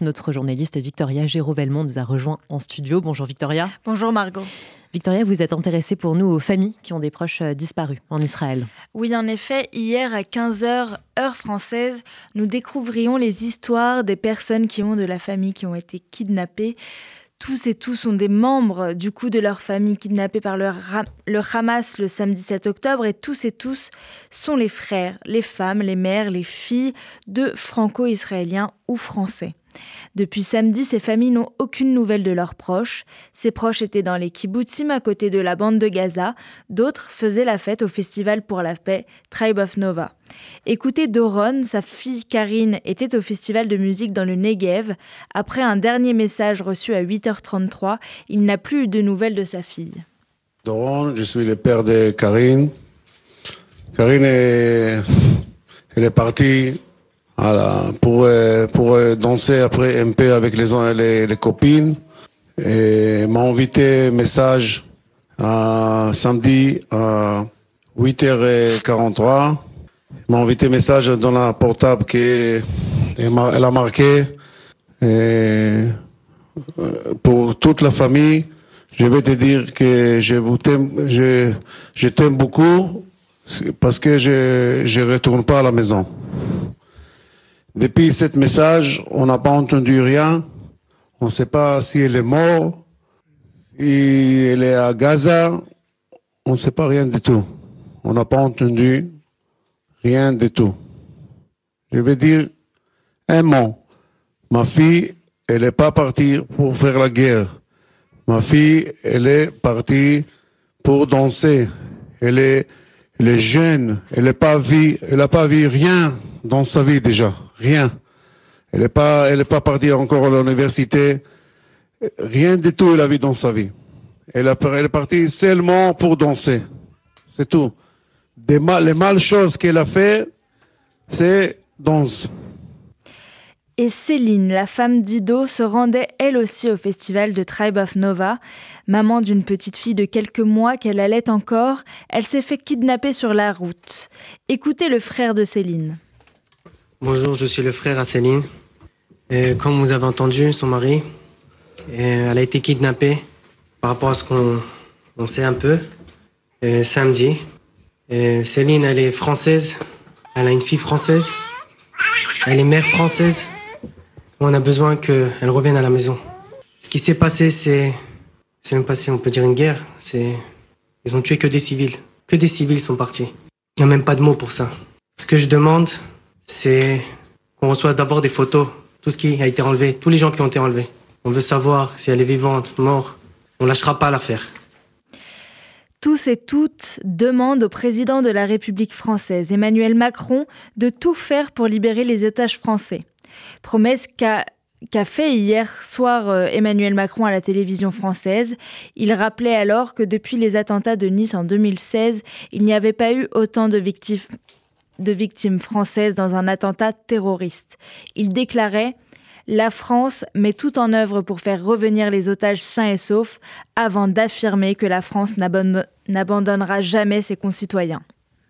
Notre journaliste Victoria Géraud-Velmont nous a rejoint en studio. Bonjour Victoria. Bonjour Margot. Victoria, vous êtes intéressée pour nous aux familles qui ont des proches euh, disparus en Israël. Oui, en effet, hier à 15h, heure française, nous découvrions les histoires des personnes qui ont de la famille qui ont été kidnappées. Tous et tous sont des membres du coup de leur famille kidnappés par le, le Hamas le samedi 7 octobre et tous et tous sont les frères, les femmes, les mères, les filles de franco-israéliens ou français. Depuis samedi, ces familles n'ont aucune nouvelle de leurs proches. Ces proches étaient dans les kibbutzim à côté de la bande de Gaza. D'autres faisaient la fête au Festival pour la paix Tribe of Nova. Écoutez Doron, sa fille Karine était au festival de musique dans le Negev. Après un dernier message reçu à 8h33, il n'a plus eu de nouvelles de sa fille. Doron, je suis le père de Karine. Karine elle est partie voilà, pour, euh, pour euh, danser après un peu avec les, les, les copines. Et m'a invité message à samedi à 8h43. M'a invité message dans la portable qui elle a marqué euh, pour toute la famille. Je vais te dire que je vous t'aime, je, je t'aime beaucoup parce que je je retourne pas à la maison. Depuis ce message, on n'a pas entendu rien. On ne sait pas si elle est morte, si elle est à Gaza. On ne sait pas rien du tout. On n'a pas entendu rien du tout. Je vais dire un mot. Ma fille, elle n'est pas partie pour faire la guerre. Ma fille, elle est partie pour danser. Elle est, elle est jeune. Elle n'a pas vu, elle n'a pas vu rien dans sa vie déjà rien. Elle n'est pas, elle pas partie encore à l'université. Rien du tout elle a vu dans sa vie. Elle, est partie seulement pour danser. C'est tout. Les mal choses qu'elle a fait, c'est danser. Et Céline, la femme d'Ido, se rendait elle aussi au festival de Tribe of Nova. Maman d'une petite fille de quelques mois qu'elle allait encore, elle s'est fait kidnapper sur la route. Écoutez le frère de Céline. Bonjour, je suis le frère à Céline. Comme vous avez entendu, son mari, elle a été kidnappée par rapport à ce qu'on sait un peu samedi. Céline, elle est française. Elle a une fille française. Elle est mère française. On a besoin qu'elle revienne à la maison. Ce qui s'est passé, c'est. C'est même passé, on peut dire une guerre. C'est. Ils ont tué que des civils. Que des civils sont partis. Il n'y a même pas de mots pour ça. Ce que je demande, c'est qu'on reçoit d'abord des photos, tout ce qui a été enlevé, tous les gens qui ont été enlevés. On veut savoir si elle est vivante, morte. On ne lâchera pas l'affaire. Tous et toutes demandent au président de la République française, Emmanuel Macron, de tout faire pour libérer les otages français. Promesse qu'a fait hier soir euh, Emmanuel Macron à la télévision française. Il rappelait alors que depuis les attentats de Nice en 2016, il n'y avait pas eu autant de victimes de victimes françaises dans un attentat terroriste. Il déclarait La France met tout en œuvre pour faire revenir les otages sains et saufs avant d'affirmer que la France n'abandonnera jamais ses concitoyens.